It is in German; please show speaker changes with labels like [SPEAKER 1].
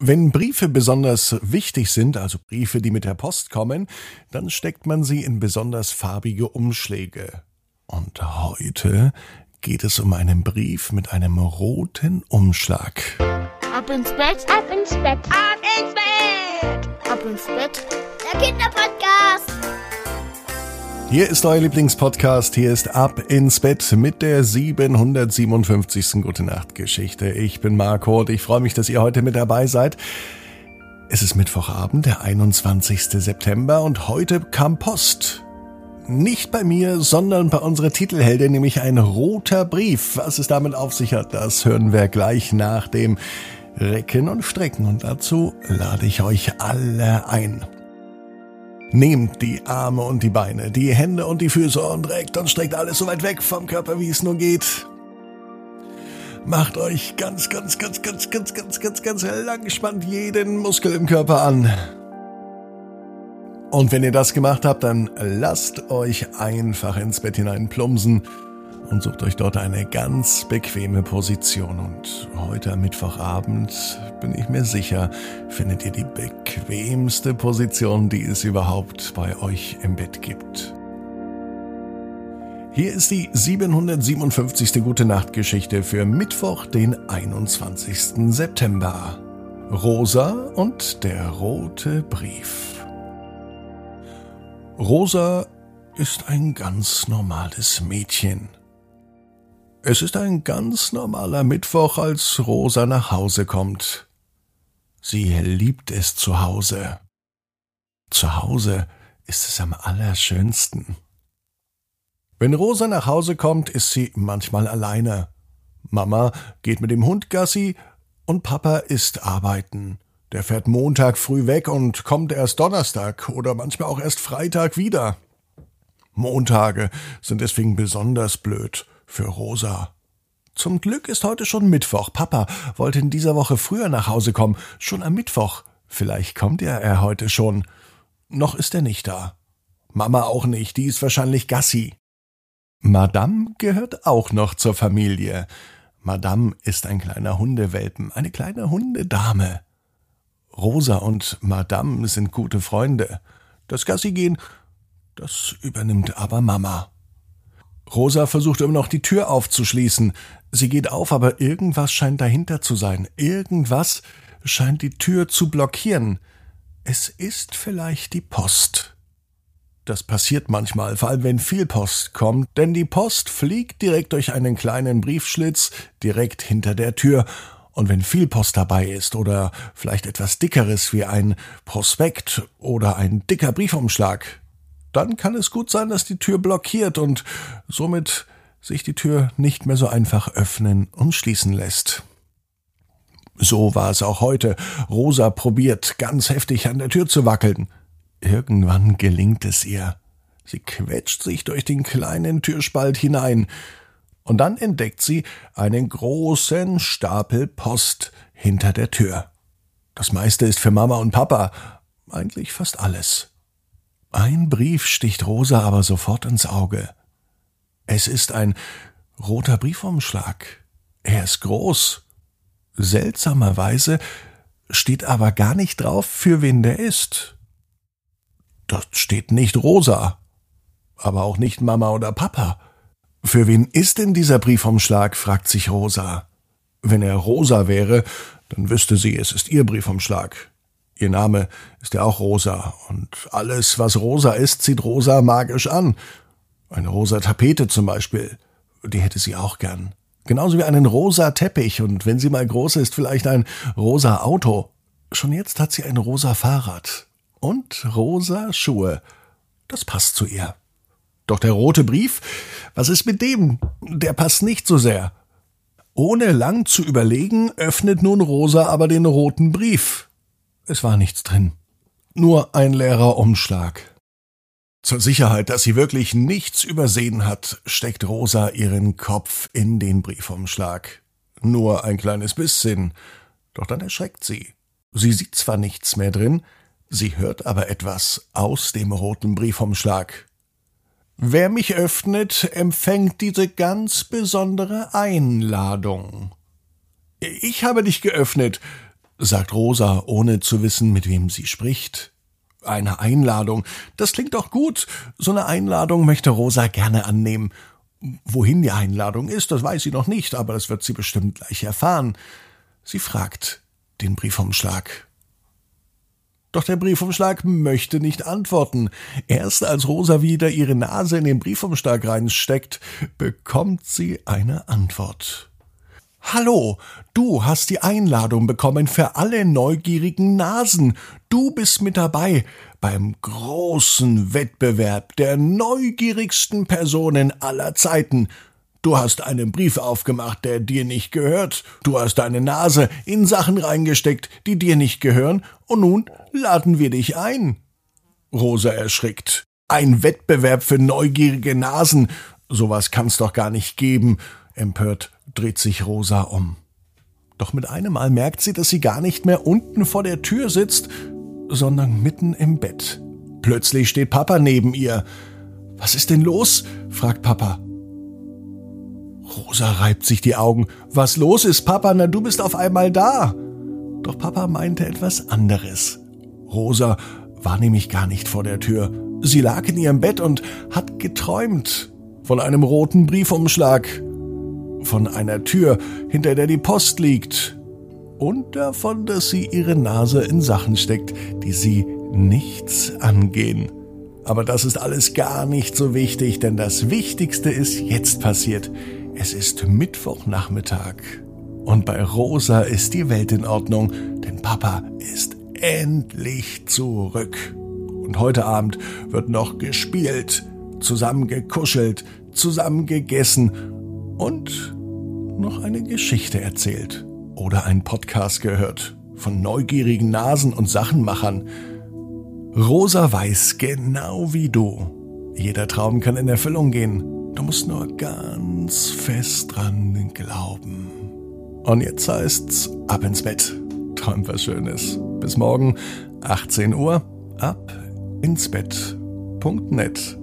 [SPEAKER 1] Wenn Briefe besonders wichtig sind, also Briefe, die mit der Post kommen, dann steckt man sie in besonders farbige Umschläge. Und heute geht es um einen Brief mit einem roten Umschlag.
[SPEAKER 2] Ab ins Bett, ab ins Bett, ab ins Bett, ab ins Bett. Der Kinderpodcast.
[SPEAKER 1] Hier ist euer Lieblingspodcast. Hier ist Ab ins Bett mit der 757. Gute Nacht Geschichte. Ich bin Marco und ich freue mich, dass ihr heute mit dabei seid. Es ist Mittwochabend, der 21. September und heute kam Post. Nicht bei mir, sondern bei unserer Titelheldin, nämlich ein roter Brief. Was es damit auf sich hat, das hören wir gleich nach dem Recken und Strecken und dazu lade ich euch alle ein. Nehmt die Arme und die Beine, die Hände und die Füße und reckt und streckt alles so weit weg vom Körper, wie es nur geht. Macht euch ganz, ganz, ganz, ganz, ganz, ganz, ganz, ganz lang, spannt jeden Muskel im Körper an. Und wenn ihr das gemacht habt, dann lasst euch einfach ins Bett hinein plumpsen und sucht euch dort eine ganz bequeme Position. Und heute am Mittwochabend bin ich mir sicher, findet ihr die bequemste Position, die es überhaupt bei euch im Bett gibt. Hier ist die 757. Gute Nacht Geschichte für Mittwoch, den 21. September. Rosa und der rote Brief. Rosa ist ein ganz normales Mädchen. Es ist ein ganz normaler Mittwoch, als Rosa nach Hause kommt. Sie liebt es zu Hause. Zu Hause ist es am allerschönsten. Wenn Rosa nach Hause kommt, ist sie manchmal alleine. Mama geht mit dem Hund Gassi und Papa ist arbeiten. Der fährt Montag früh weg und kommt erst Donnerstag oder manchmal auch erst Freitag wieder. Montage sind deswegen besonders blöd für Rosa. Zum Glück ist heute schon Mittwoch. Papa wollte in dieser Woche früher nach Hause kommen, schon am Mittwoch. Vielleicht kommt er, er heute schon. Noch ist er nicht da. Mama auch nicht, die ist wahrscheinlich Gassi. Madame gehört auch noch zur Familie. Madame ist ein kleiner Hundewelpen, eine kleine Hundedame. Rosa und Madame sind gute Freunde. Das Gassi gehen, das übernimmt aber Mama. Rosa versucht immer noch die Tür aufzuschließen. Sie geht auf, aber irgendwas scheint dahinter zu sein. Irgendwas scheint die Tür zu blockieren. Es ist vielleicht die Post. Das passiert manchmal, vor allem wenn viel Post kommt, denn die Post fliegt direkt durch einen kleinen Briefschlitz direkt hinter der Tür. Und wenn viel Post dabei ist oder vielleicht etwas Dickeres wie ein Prospekt oder ein dicker Briefumschlag, dann kann es gut sein, dass die Tür blockiert und somit sich die Tür nicht mehr so einfach öffnen und schließen lässt. So war es auch heute. Rosa probiert ganz heftig an der Tür zu wackeln. Irgendwann gelingt es ihr. Sie quetscht sich durch den kleinen Türspalt hinein. Und dann entdeckt sie einen großen Stapel Post hinter der Tür. Das meiste ist für Mama und Papa, eigentlich fast alles. Ein Brief sticht Rosa aber sofort ins Auge. Es ist ein roter Briefumschlag. Er ist groß. Seltsamerweise steht aber gar nicht drauf, für wen der ist. Dort steht nicht Rosa, aber auch nicht Mama oder Papa. Für wen ist denn dieser Briefumschlag? fragt sich Rosa. Wenn er Rosa wäre, dann wüsste sie, es ist ihr Briefumschlag. Ihr Name ist ja auch Rosa, und alles, was rosa ist, zieht Rosa magisch an. Eine rosa Tapete zum Beispiel, die hätte sie auch gern. Genauso wie einen rosa Teppich und wenn sie mal groß ist, vielleicht ein rosa Auto. Schon jetzt hat sie ein rosa Fahrrad und rosa Schuhe. Das passt zu ihr. Doch der rote Brief, was ist mit dem? Der passt nicht so sehr. Ohne lang zu überlegen, öffnet nun Rosa aber den roten Brief. Es war nichts drin. Nur ein leerer Umschlag. Zur Sicherheit, dass sie wirklich nichts übersehen hat, steckt Rosa ihren Kopf in den Briefumschlag. Nur ein kleines bisschen. Doch dann erschreckt sie. Sie sieht zwar nichts mehr drin, sie hört aber etwas aus dem roten Briefumschlag. Wer mich öffnet, empfängt diese ganz besondere Einladung. Ich habe dich geöffnet, sagt Rosa, ohne zu wissen, mit wem sie spricht. Eine Einladung. Das klingt doch gut. So eine Einladung möchte Rosa gerne annehmen. Wohin die Einladung ist, das weiß sie noch nicht, aber das wird sie bestimmt gleich erfahren. Sie fragt den Briefumschlag. Doch der Briefumschlag möchte nicht antworten. Erst als Rosa wieder ihre Nase in den Briefumschlag reinsteckt, bekommt sie eine Antwort. Hallo, du hast die Einladung bekommen für alle neugierigen Nasen. Du bist mit dabei beim großen Wettbewerb der neugierigsten Personen aller Zeiten. Du hast einen Brief aufgemacht, der dir nicht gehört. Du hast deine Nase in Sachen reingesteckt, die dir nicht gehören, und nun laden wir dich ein. Rosa erschrickt. Ein Wettbewerb für neugierige Nasen. Sowas kann's doch gar nicht geben. Empört dreht sich Rosa um. Doch mit einem Mal merkt sie, dass sie gar nicht mehr unten vor der Tür sitzt, sondern mitten im Bett. Plötzlich steht Papa neben ihr. Was ist denn los? fragt Papa. Rosa reibt sich die Augen. Was los ist, Papa? Na, du bist auf einmal da. Doch Papa meinte etwas anderes. Rosa war nämlich gar nicht vor der Tür. Sie lag in ihrem Bett und hat geträumt von einem roten Briefumschlag, von einer Tür, hinter der die Post liegt, und davon, dass sie ihre Nase in Sachen steckt, die sie nichts angehen. Aber das ist alles gar nicht so wichtig, denn das Wichtigste ist jetzt passiert. Es ist Mittwochnachmittag und bei Rosa ist die Welt in Ordnung, denn Papa ist endlich zurück. Und heute Abend wird noch gespielt, zusammen gekuschelt, zusammen gegessen und noch eine Geschichte erzählt oder einen Podcast gehört von neugierigen Nasen und Sachenmachern. Rosa weiß genau wie du. Jeder Traum kann in Erfüllung gehen. Du musst nur ganz fest dran glauben. Und jetzt heißt's ab ins Bett. Träum was Schönes. Bis morgen, 18 Uhr, ab ins Bett.net.